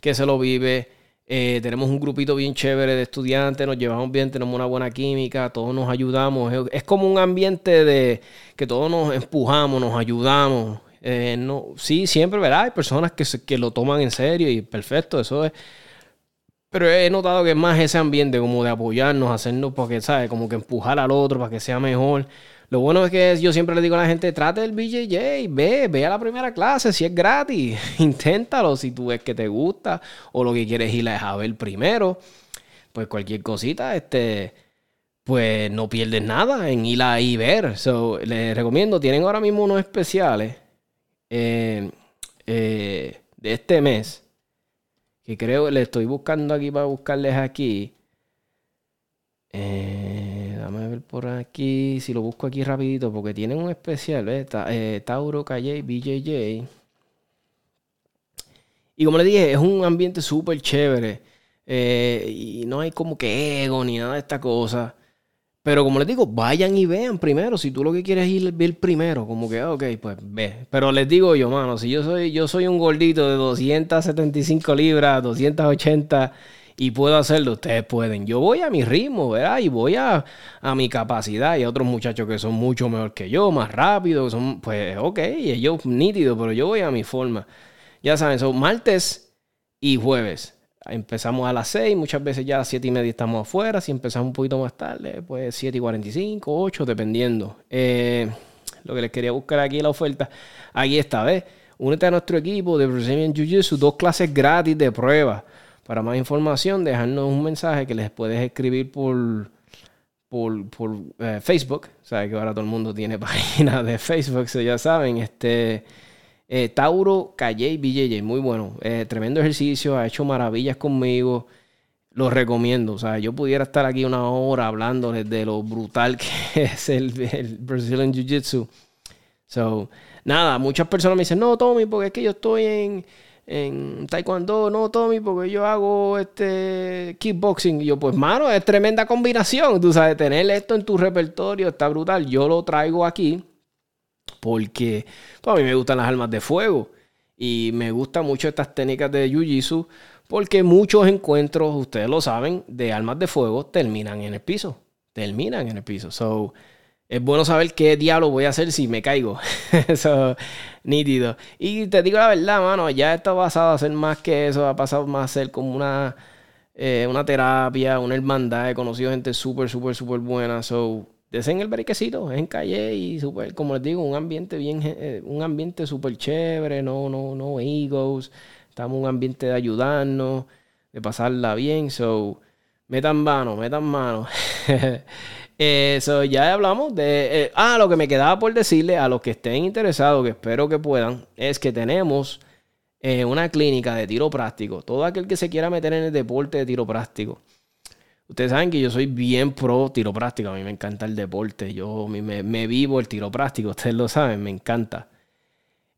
que se lo vive. Eh, tenemos un grupito bien chévere de estudiantes, nos llevamos bien, tenemos una buena química, todos nos ayudamos. Es, como un ambiente de que todos nos empujamos, nos ayudamos. Eh, no, sí, siempre, ¿verdad? Hay personas que, que lo toman en serio y perfecto, eso es. Pero he notado que es más ese ambiente como de apoyarnos, hacernos, porque, ¿sabes? Como que empujar al otro para que sea mejor. Lo bueno es que yo siempre le digo a la gente, trate el BJJ, ve, ve a la primera clase, si es gratis, (laughs) inténtalo si tú ves que te gusta o lo que quieres ir a ver primero. Pues cualquier cosita, este, pues no pierdes nada en ir ahí ver. So, les recomiendo, tienen ahora mismo unos especiales eh, eh, de este mes, que creo le estoy buscando aquí para buscarles aquí. Eh, por aquí, si lo busco aquí rapidito, porque tienen un especial, ¿ves? Eh, Tauro, Calle, BJJ. Y como le dije, es un ambiente súper chévere. Eh, y no hay como que ego ni nada de esta cosa. Pero como les digo, vayan y vean primero. Si tú lo que quieres es ir ver primero, como que, ok, pues ve. Pero les digo yo, mano, si yo soy, yo soy un gordito de 275 libras, 280 y puedo hacerlo, ustedes pueden. Yo voy a mi ritmo, ¿verdad? Y voy a, mi capacidad. Y otros muchachos que son mucho mejor que yo, más rápido, son, pues, ok, ellos nítidos, pero yo voy a mi forma. Ya saben, son martes y jueves. Empezamos a las 6, muchas veces ya a las 7 y media estamos afuera. Si empezamos un poquito más tarde, pues 7 y 45, 8, dependiendo. Eh, lo que les quería buscar aquí la oferta. Aquí está, ¿ves? Únete a nuestro equipo de Brazilian Jiu-Jitsu, dos clases gratis de prueba. Para más información, dejarnos un mensaje que les puedes escribir por, por, por eh, Facebook. Sabes que ahora todo el mundo tiene (laughs) página de Facebook, so ya saben. Este, eh, Tauro Calle BJJ, muy bueno. Eh, tremendo ejercicio, ha hecho maravillas conmigo. Lo recomiendo. O sea, yo pudiera estar aquí una hora hablándoles de lo brutal (laughs) que es el, el Brazilian Jiu Jitsu. So, nada, muchas personas me dicen, no, Tommy, porque es que yo estoy en en taekwondo, no, Tommy, porque yo hago este kickboxing. Y yo, pues, mano, es tremenda combinación. Tú sabes, tener esto en tu repertorio está brutal. Yo lo traigo aquí porque pues, a mí me gustan las armas de fuego y me gustan mucho estas técnicas de Jiu-Jitsu porque muchos encuentros, ustedes lo saben, de armas de fuego terminan en el piso. Terminan en el piso. So, es bueno saber qué diablo voy a hacer si me caigo. (laughs) eso, nítido. Y te digo la verdad, mano, ya está pasado a ser más que eso, ha pasado más a ser como una, eh, una terapia, una hermandad. He conocido gente súper, súper, súper buena. So, en el bariquecito, en calle y súper, como les digo, un ambiente bien, eh, un ambiente súper chévere, no, no, no egos. Estamos en un ambiente de ayudarnos, de pasarla bien. So, metan mano, metan mano. (laughs) Eso, ya hablamos de... Eh, ah, lo que me quedaba por decirle a los que estén interesados, que espero que puedan, es que tenemos eh, una clínica de tiro práctico. Todo aquel que se quiera meter en el deporte de tiro práctico. Ustedes saben que yo soy bien pro tiro práctico. A mí me encanta el deporte. Yo me, me vivo el tiro práctico. Ustedes lo saben, me encanta.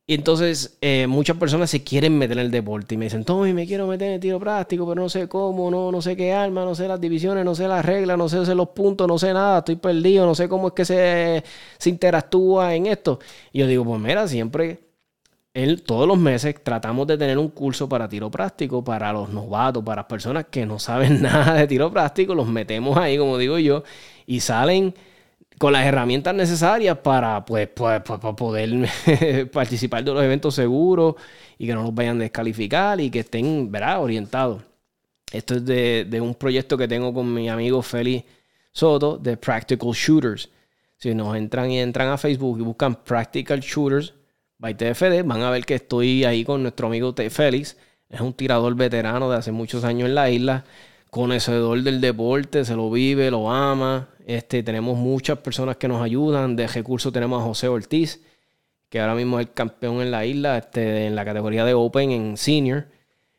Y entonces eh, muchas personas se quieren meter en el deporte y me dicen, Tommy, me quiero meter en el tiro práctico, pero no sé cómo, no, no sé qué arma, no sé las divisiones, no sé las reglas, no sé, los puntos, no sé nada, estoy perdido, no sé cómo es que se, se interactúa en esto. Y yo digo, pues mira, siempre, él, todos los meses tratamos de tener un curso para tiro práctico, para los novatos, para las personas que no saben (laughs) nada de tiro práctico, los metemos ahí, como digo yo, y salen con las herramientas necesarias para, pues, pues, pues poder (laughs) participar de los eventos seguros y que no nos vayan a descalificar y que estén ¿verdad? orientados. Esto es de, un proyecto que tengo con mi amigo Félix Soto de Practical Shooters. Si nos entran y entran a Facebook y buscan Practical Shooters by TFD, van a ver que estoy ahí con nuestro amigo Félix. Es un tirador veterano de hace muchos años en la isla, conocedor del deporte, se lo vive, lo ama, este, tenemos muchas personas que nos ayudan. De recursos tenemos a José Ortiz, que ahora mismo es el campeón en la isla, este, en la categoría de Open en Senior.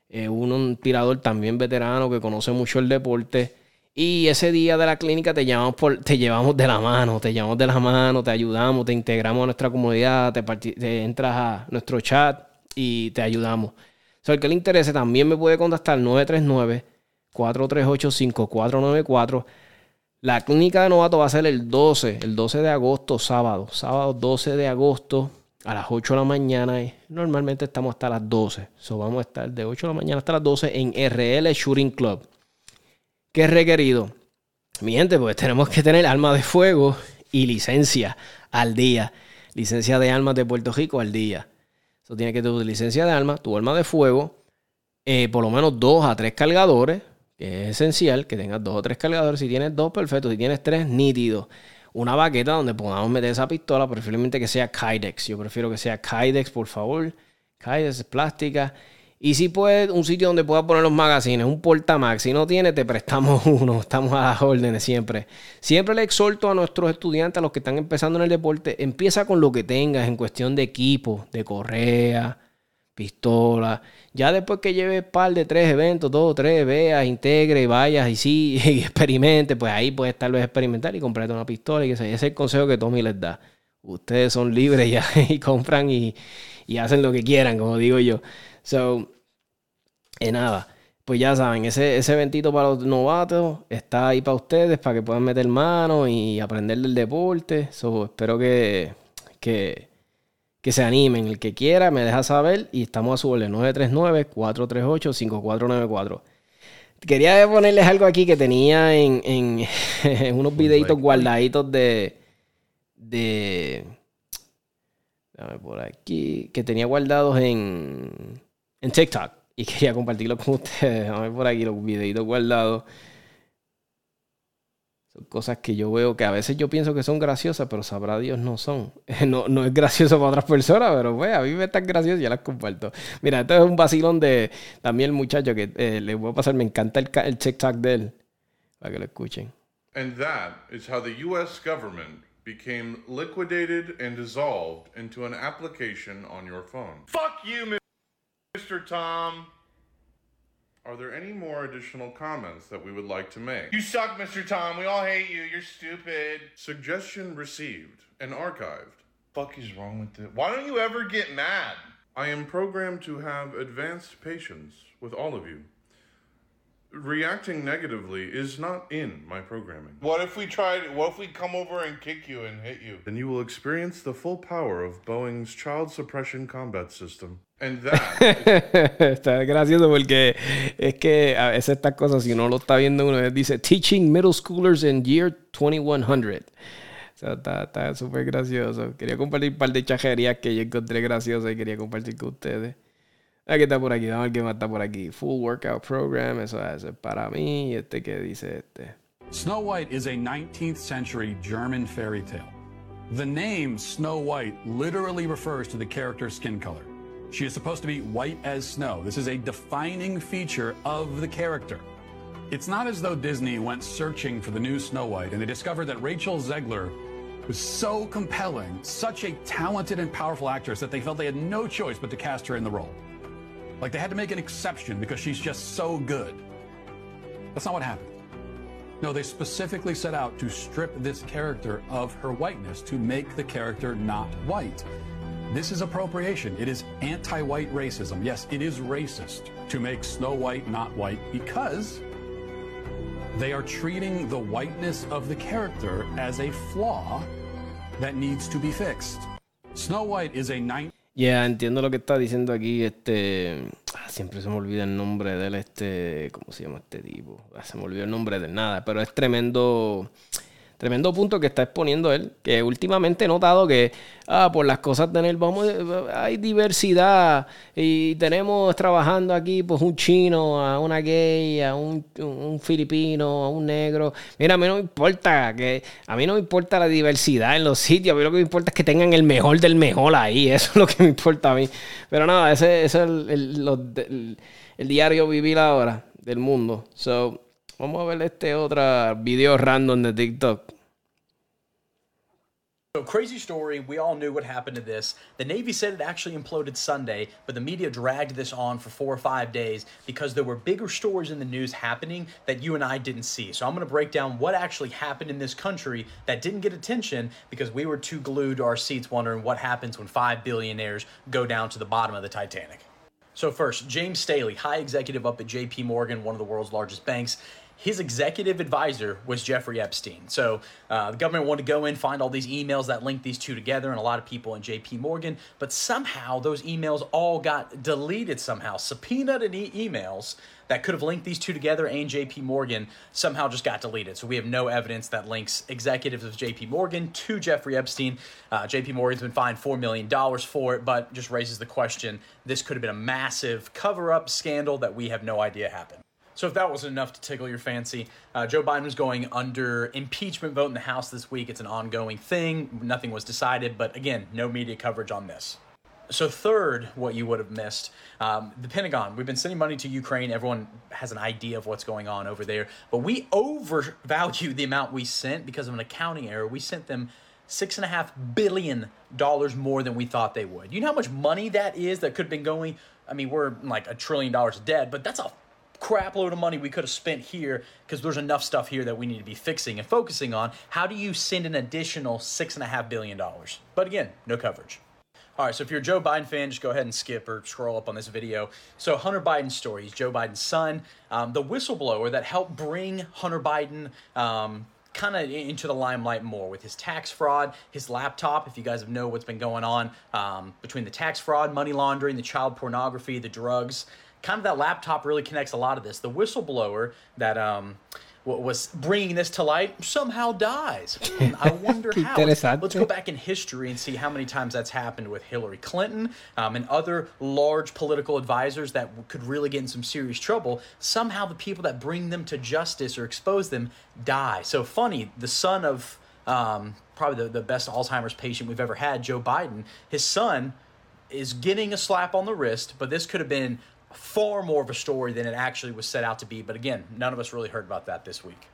Eh, un tirador también veterano que conoce mucho el deporte. Y ese día de la clínica te, llamamos por, te llevamos de la mano, te llevamos de la mano, te ayudamos, te integramos a nuestra comunidad, te, entras a nuestro chat y te ayudamos. Si el que le interese también me puede contactar 939 438 5494 la clínica de novato va a ser el 12, el 12 de agosto, sábado. Sábado 12 de agosto a las 8 de la mañana. Normalmente estamos hasta las 12. So vamos a estar de 8 de la mañana hasta las 12 en RL Shooting Club. ¿Qué es requerido? Mi gente, pues tenemos que tener arma de fuego y licencia al día. Licencia de armas de Puerto Rico al día. Eso tiene que tener licencia de armas, tu arma de fuego, eh, por lo menos dos a tres cargadores es esencial que tengas dos o tres cargadores. Si tienes dos, perfecto. Si tienes tres, nítido. Una baqueta donde podamos meter esa pistola, preferiblemente que sea Kydex. Yo prefiero que sea Kydex, por favor. Kydex es plástica. Y si puedes, un sitio donde puedas poner los magazines, un portamax. Si no tienes, te prestamos (laughs) uno. Estamos a las órdenes siempre. Siempre le exhorto a nuestros estudiantes, a los que están empezando en el deporte, empieza con lo que tengas en cuestión de equipo, de correa, pistola. Ya después que lleves par de tres eventos, dos o tres, veas, integre, vayas y sí, (laughs) y experimente, pues ahí puedes tal vez experimentar y comprarte una pistola. Y ese es el consejo que Tommy les da. Ustedes son libres ya (laughs) y compran y, hacen lo que quieran, como digo yo. So, y nada, pues ya saben, ese, ese eventito para los novatos está ahí para ustedes, para que puedan meter mano y aprender del deporte. So, espero que, que que se animen. El que quiera me deja saber y estamos a su orden 939-438-5494. Quería ponerles algo aquí que tenía en, en, (laughs) unos videitos guardaditos de, de... Dame por aquí. Que tenía guardados en, en TikTok. Y (laughs) quería compartirlo con ustedes. Dame por aquí los videitos guardados cosas que yo veo que a veces yo pienso que son graciosas, pero sabrá Dios no son. (laughs) No, no es gracioso para otras personas, pero pues a mí me están graciosas y ya las comparto. Mira, esto es un vacilón de también el muchacho que eh, le voy a pasar, me encanta el, el TikTok de él, para que lo escuchen. And that is how the US government became liquidated and dissolved into an application on your phone. Fuck you, Mr. Tom. Are there any more additional comments that we would like to make? You suck, Mr. Tom. We all hate you. You're stupid. Suggestion received and archived. Fuck is wrong with it? Why don't you ever get mad? I am programmed to have advanced patience with all of you. Reacting negatively is not in my programming. What if we tried? What if we come over and kick you and hit you? Then you will experience the full power of Boeing's child suppression combat system. And that (laughs) está gracioso porque es que a veces estas cosas, si uno lo está viendo, uno dice Teaching Middle Schoolers in Year 2100. O sea, está súper gracioso. Quería compartir un par de chajerías que yo encontré graciosas y quería compartir con ustedes. Aquí está por aquí, vamos a ver qué más está por aquí. Full Workout Program, eso es para mí. Y este que dice este. Snow White is a 19th century German fairy tale. The name Snow White literally refers to the character's skin color. She is supposed to be white as snow. This is a defining feature of the character. It's not as though Disney went searching for the new Snow White and they discovered that Rachel Zegler was so compelling, such a talented and powerful actress that they felt they had no choice but to cast her in the role. Like they had to make an exception because she's just so good. That's not what happened. No, they specifically set out to strip this character of her whiteness to make the character not white. This is appropriation. It is anti white racism. Yes, it is racist to make Snow White not white because they are treating the whiteness of the character as a flaw that needs to be fixed. Snow White is a 19 Ya, entiendo lo que está diciendo aquí. Este. Ah, siempre se me olvida el nombre de. Este. ¿Cómo se llama este tipo? Ah, se me olvidó el nombre de nada. Pero es tremendo. Tremendo punto que está exponiendo él, que últimamente he notado que ah, por las cosas de él vamos, hay diversidad y tenemos trabajando aquí pues un chino, a una gay, a un, filipino, a un negro. Mira, a mí no me importa que a mí no me importa la diversidad en los sitios, a mí lo que me importa es que tengan el mejor del mejor ahí, (laughs) eso es lo que me importa a mí. Pero nada, ese, es el, el, el diario vivir ahora del mundo. So, Vamos a ver este otro video random de TikTok. So, crazy story. We all knew what happened to this. The Navy said it actually imploded Sunday, but the media dragged this on for four or five days because there were bigger stories in the news happening that you and I didn't see. So, I'm going to break down what actually happened in this country that didn't get attention because we were too glued to our seats wondering what happens when five billionaires go down to the bottom of the Titanic. So, first, James Staley, high executive up at JP Morgan, one of the world's largest banks his executive advisor was Jeffrey Epstein. So uh, the government wanted to go in, find all these emails that linked these two together, and a lot of people in JP Morgan. But somehow those emails all got deleted somehow. Subpoenaed e- emails that could have linked these two together and JP Morgan somehow just got deleted. So we have no evidence that links executives of JP Morgan to Jeffrey Epstein. Uh, JP Morgan's been fined $4 million for it, but just raises the question this could have been a massive cover up scandal that we have no idea happened. So if that wasn't enough to tickle your fancy, uh, Joe Biden was going under impeachment vote in the House this week. It's an ongoing thing. Nothing was decided, but again, no media coverage on this. So third, what you would have missed, um, the Pentagon. We've been sending money to Ukraine. Everyone has an idea of what's going on over there, but we overvalue the amount we sent because of an accounting error. We sent them six and a half billion dollars more than we thought they would. You know how much money that is that could have been going. I mean, we're like a trillion dollars dead, but that's a crap load of money we could have spent here because there's enough stuff here that we need to be fixing and focusing on. How do you send an additional six and a half billion dollars? But again, no coverage. All right, so if you're a Joe Biden fan, just go ahead and skip or scroll up on this video. So, Hunter Biden's story, he's Joe Biden's son, um, the whistleblower that helped bring Hunter Biden um, kind of into the limelight more with his tax fraud, his laptop. If you guys know what's been going on um, between the tax fraud, money laundering, the child pornography, the drugs, kind of that laptop really connects a lot of this. The whistleblower that um, was bringing this to light somehow dies. (laughs) I wonder how. Let's go back in history and see how many times that's happened with Hillary Clinton um, and other large political advisors that could really get in some serious trouble. Somehow the people that bring them to justice or expose them die. So funny, the son of um, probably the, the best Alzheimer's patient we've ever had, Joe Biden, his son is getting a slap on the wrist, but this could have been far more of a story than it actually was set out to be. But again, none of us really heard about that this week.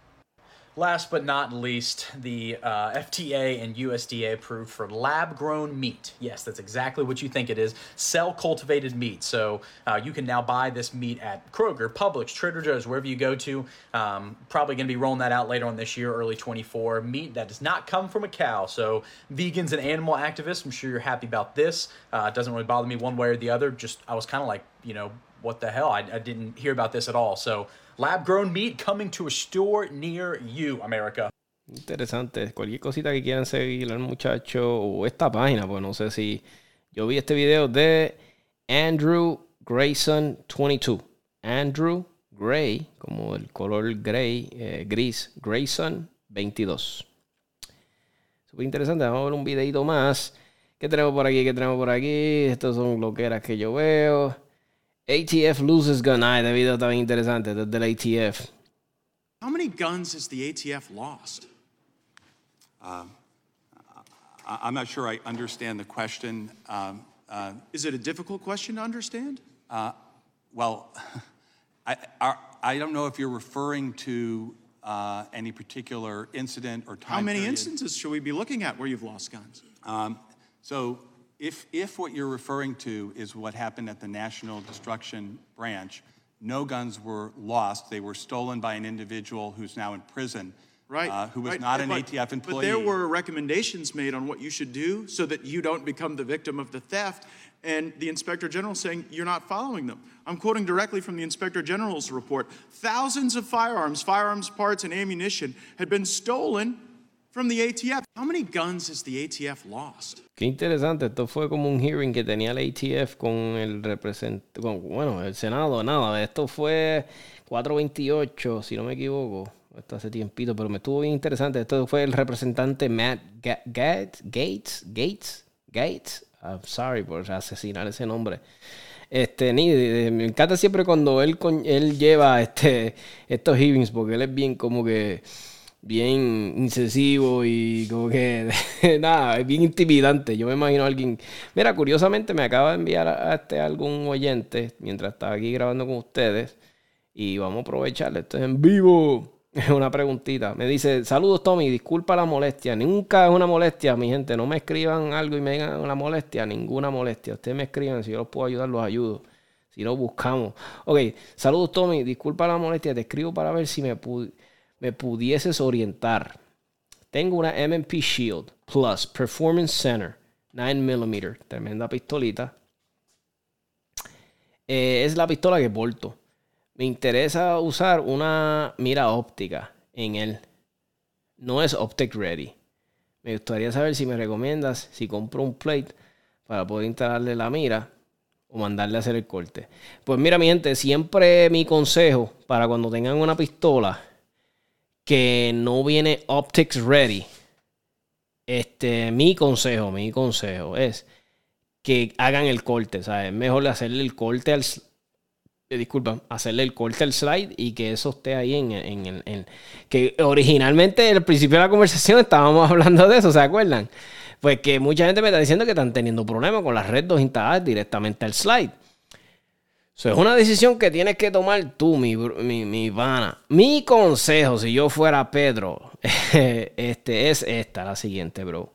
Last but not least, the uh, FDA and USDA approved for lab grown meat. Yes, that's exactly what you think it is cell cultivated meat. So uh, you can now buy this meat at Kroger, Publix, Trader Joe's, wherever you go to. Um, probably going to be rolling that out later on this year, early 24. Meat that does not come from a cow. So vegans and animal activists, I'm sure you're happy about this. Uh, it doesn't really bother me one way or the other. Just, I was kind of like, you know, what the hell? I, didn't hear about this at all. So Lab grown meat coming to a store near you, America. Interesante. Cualquier cosita que quieran seguir al muchacho o esta página, pues no sé si. Yo vi este video de Andrew Grayson 22. Andrew Gray, como el color gray, eh, gris, Grayson 22. Súper interesante. Vamos a ver un videito más. ¿Qué tenemos por aquí? ¿Qué tenemos por aquí? Estos son loqueras que yo veo. ATF loses gun. Ay, este video está bien interesante. Desde el ATF. How many guns has the ATF lost? I- I'm not sure I understand the question. Um, uh, Is it a difficult question to understand? Well, (laughs) I, I I don't know if you're referring to uh, any particular incident or time How many period. instances should we be looking at where you've lost guns? Um, So if, if what you're referring to is what happened at the National Destruction Branch, no guns were lost. They were stolen by an individual who's now in prison, Right. uh, who was right, not an but- ATF employee. But there were recommendations made on what you should do so that you don't become the victim of the theft. And the Inspector General saying you're not following them. I'm quoting directly from the Inspector General's report. Thousands of firearms, firearms parts, and ammunition had been stolen from the ATF. How many guns has the ATF lost? Qué interesante, esto fue como un hearing que tenía el ATF con el representante, bueno, el Senado, nada, esto fue 428, si no me equivoco, esto hace tiempito, pero me estuvo bien interesante, esto fue el representante Matt Ga- Gates, Gates, Gates, Gates, I'm sorry por asesinar ese nombre. Este, ni, me encanta siempre cuando él, él lleva este, estos hearings, porque él es bien como que bien incisivo y como que (laughs) nada, es bien intimidante. Yo me imagino a alguien. Mira, curiosamente me acaba de enviar a, este algún oyente mientras estaba aquí grabando con ustedes. Y vamos a aprovecharle. Esto es en vivo. (laughs) Una preguntita. Me dice: Saludos, Tommy. Disculpa la molestia. Nunca es una molestia, mi gente. No me escriban algo y me digan una molestia. Ninguna molestia. Ustedes me escriban. Si yo los puedo ayudar, los ayudo. Si no, buscamos. Ok. Saludos, Tommy. Disculpa la molestia. Te escribo para ver si me, pu- me pudieses orientar. Tengo una MP Shield Plus Performance Center 9mm. Tremenda pistolita. Eh, es la pistola que porto. Me interesa usar una mira óptica en él. No es optic ready. Me gustaría saber si me recomiendas si compro un plate para poder instalarle la mira o mandarle a hacer el corte. Pues mira, mi gente, siempre mi consejo para cuando tengan una pistola que no viene optics ready. Este, mi consejo, mi consejo es que hagan el corte, ¿sabes? Es mejor hacerle el corte al eh, disculpa, hacerle el corte al slide y que eso esté ahí en, en, en- que originalmente al principio de la conversación estábamos (laughs) hablando de eso, ¿se acuerdan? Pues que mucha gente me está diciendo que están teniendo problemas con las Red 2 instaladas directamente al slide. Eso es una decisión que tienes que tomar tú, mi, mi, mi pana. Mi consejo, si yo fuera Pedro, (laughs) este, es esta, la siguiente, bro.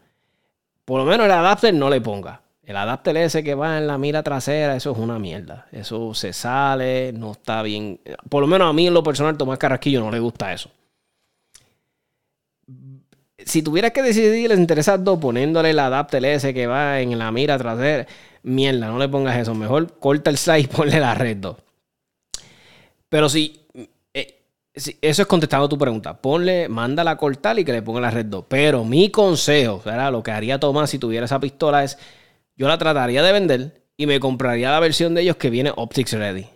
Por lo menos el adapter no le ponga. El adapter ese que va en la mira trasera, eso es una mierda. Eso se sale, no está bien. Por lo menos a mí en lo personal, Tomás Carrasquillo no le gusta eso. Si tuvieras que decidir entre esas dos, poniéndole el adapter ese que va en la mira trasera, mierda, no le pongas eso. Mejor corta el slide y (laughs) ponle la red 2. Pero si, eh, si- eso es contestando tu pregunta. Ponle, mándala a cortar y que le ponga la red 2. Pero mi consejo, ¿verdad? lo que haría Tomás si tuviera esa pistola es, yo la trataría de vender y me compraría la versión de ellos que viene Optics Ready.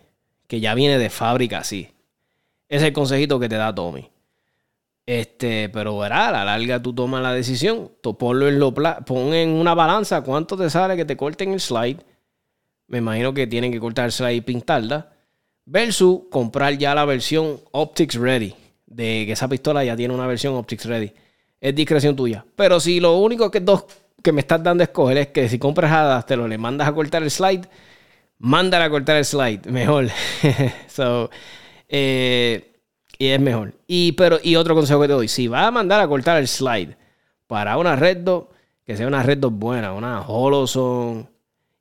Que ya viene de fábrica así. Ese es el consejito que te da Tommy. Este, pero verá, a la larga tú tomas la decisión. Tú ponlo en lo pon en una balanza cuánto te sale que te corten el slide. Me imagino que tienen que cortar el slide y pintarla. Versus comprar ya la versión Optics Ready. De que esa pistola ya tiene una versión Optics Ready. Es discreción tuya. Pero si lo único que dos que me estás dando a escoger es que si compras hadas te lo le mandas a cortar el slide, mándala a cortar el slide. Mejor. (laughs) so, eh, y es mejor. Y, pero, y otro consejo que te doy: si vas a mandar a cortar el slide para una red 2, que sea una red 2 buena, una Holoson,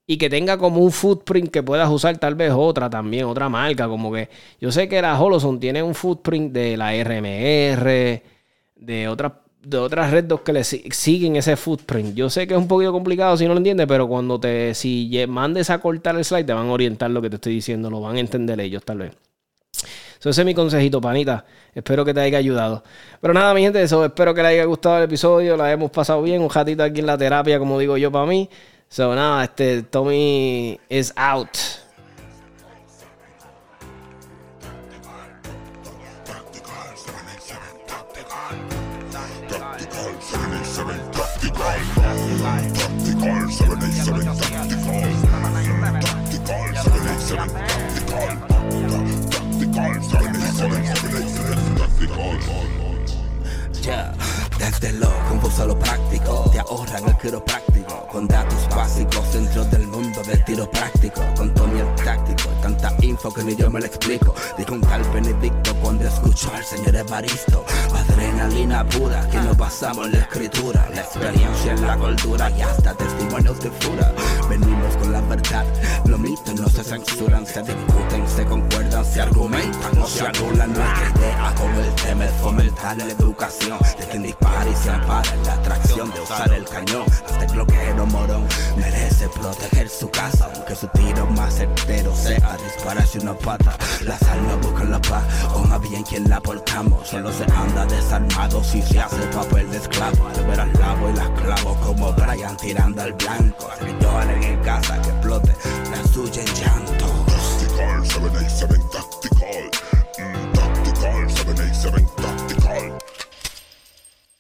y que tenga como un footprint que puedas usar tal vez otra también, otra marca, como que yo sé que la Holoson tiene un footprint de la RMR, de otras de otras red 2 que le si- siguen ese footprint. Yo sé que es un poquito complicado si no lo entiendes, pero cuando te si mandes a cortar el slide te van a orientar lo que te estoy diciendo, lo van a entender ellos tal vez. Ese es mi consejito, panita. Espero que te haya ayudado. Pero nada, mi gente, eso espero que les haya gustado el episodio. La hemos pasado bien, un ratito aquí en la terapia, como digo yo para mí. So nada, este Tommy is out. Ya, desde lo confuso a lo práctico, te ahorran el quiropráctico, con datos básicos dentro del mundo del tiro práctico, con Tony el táctico, tanta info que ni yo me lo explico, dijo un tal Benedicto cuando escuchó al señor Evaristo, adrenalina pura, que nos basamos en la escritura, la experiencia en la cultura y hasta testimonios de fura, venimos con la verdad, los mitos no se censuran, se discuten, se concuerdan, se argumentan, no se anulan nuestra idea con el tema es fomentar la educación de quien dispara y se ampara la atracción de usar el cañón. Hasta el bloqueo morón merece proteger su casa, aunque su tiro más certero sea dispararse una pata. La sal no busca la paz, con a bien quien la portamos. Solo se anda desarmado si se hace papel de esclavo. Al ver al lavo y las clavo como Brian tirando al blanco. Al en el casa que explote, la suya en llanto.